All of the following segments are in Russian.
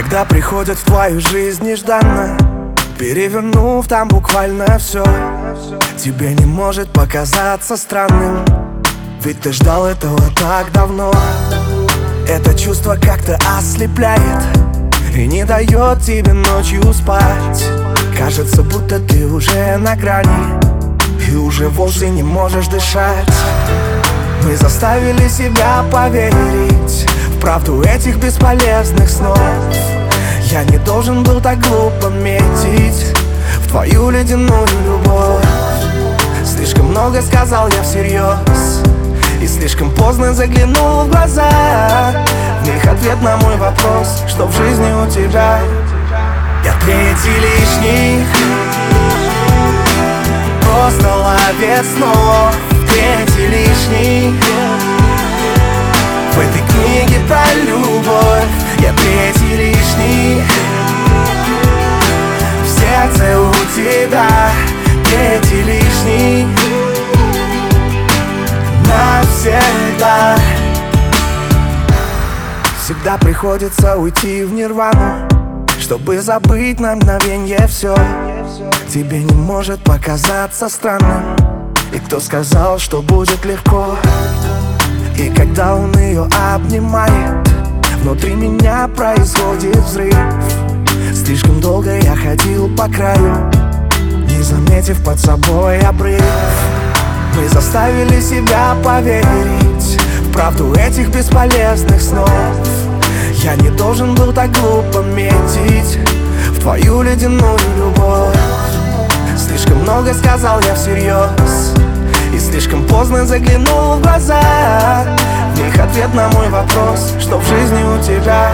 Когда приходят в твою жизнь нежданно Перевернув там буквально все Тебе не может показаться странным. Ведь ты ждал этого так давно. Это чувство как-то ослепляет И не дает тебе ночью спать. Кажется, будто ты уже на грани И уже вовсе не можешь дышать. Мы заставили себя поверить В правду этих бесполезных снов Я не должен был так глупо метить В твою ледяную любовь. Слишком много сказал я всерьез И слишком поздно заглянул в глаза. В них ответ на мой вопрос Что в жизни у тебя? Я третий лишний. Просто ловец снов Третий лишний Всегда приходится уйти в нирвану Чтобы забыть на мгновенье все Тебе не может показаться странным И кто сказал, что будет легко? И когда он ее обнимает Внутри меня происходит взрыв. Слишком долго я ходил по краю Не заметив под собой обрыв. Мы заставили себя поверить В правду этих бесполезных снов Я не должен был так глупо метить В твою ледяную любовь. Слишком много сказал я всерьез И слишком поздно заглянул в глаза. В них ответ на мой вопрос Что в жизни у тебя?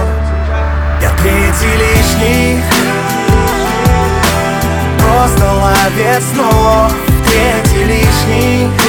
Я третий лишний Просто ловец снов Третий лишний